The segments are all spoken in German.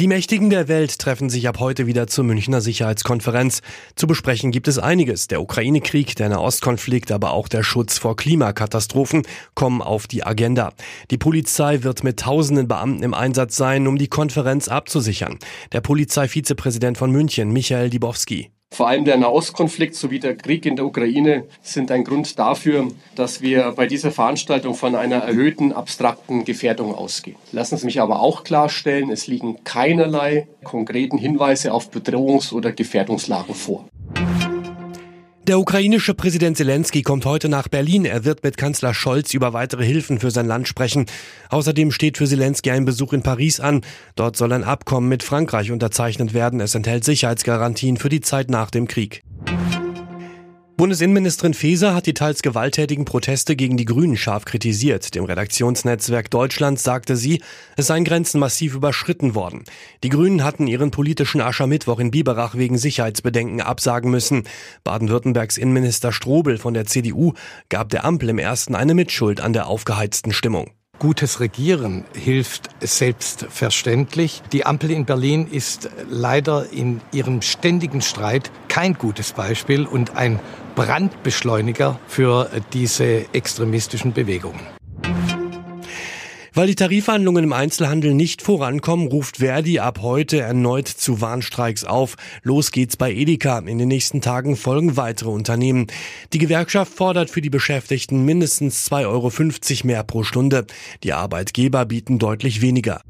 Die Mächtigen der Welt treffen sich ab heute wieder zur Münchner Sicherheitskonferenz. Zu besprechen gibt es einiges. Der Ukraine-Krieg, der Nahostkonflikt, aber auch der Schutz vor Klimakatastrophen kommen auf die Agenda. Die Polizei wird mit tausenden Beamten im Einsatz sein, um die Konferenz abzusichern. Der Polizeivizepräsident von München, Michael Dibowski. Vor allem der Nahostkonflikt sowie der Krieg in der Ukraine sind ein Grund dafür, dass wir bei dieser Veranstaltung von einer erhöhten abstrakten Gefährdung ausgehen. Lassen Sie mich aber auch klarstellen, es liegen keinerlei konkreten Hinweise auf Bedrohungs- oder Gefährdungslagen vor. Der ukrainische Präsident Zelensky kommt heute nach Berlin. Er wird mit Kanzler Scholz über weitere Hilfen für sein Land sprechen. Außerdem steht für Zelensky ein Besuch in Paris an. Dort soll ein Abkommen mit Frankreich unterzeichnet werden. Es enthält Sicherheitsgarantien für die Zeit nach dem Krieg. Bundesinnenministerin Faeser hat die teils gewalttätigen Proteste gegen die Grünen scharf kritisiert. Dem Redaktionsnetzwerk Deutschland sagte sie, es seien Grenzen massiv überschritten worden. Die Grünen hatten ihren politischen Aschermittwoch in Biberach wegen Sicherheitsbedenken absagen müssen. Baden-Württembergs Innenminister Strobel von der CDU gab der Ampel im ersten eine Mitschuld an der aufgeheizten Stimmung. Gutes Regieren hilft selbstverständlich. Die Ampel in Berlin ist leider in ihrem ständigen Streit kein gutes Beispiel und ein Brandbeschleuniger für diese extremistischen Bewegungen. Weil die Tarifverhandlungen im Einzelhandel nicht vorankommen, ruft Verdi ab heute erneut zu Warnstreiks auf. Los geht's bei Edeka. In den nächsten Tagen folgen weitere Unternehmen. Die Gewerkschaft fordert für die Beschäftigten mindestens 2,50 Euro mehr pro Stunde. Die Arbeitgeber bieten deutlich weniger.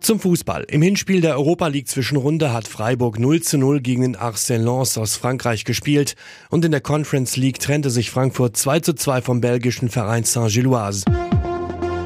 Zum Fußball. Im Hinspiel der Europa League Zwischenrunde hat Freiburg 0 zu 0 gegen den Arsenal Lens aus Frankreich gespielt und in der Conference League trennte sich Frankfurt 2 zu 2 vom belgischen Verein Saint-Gilloise.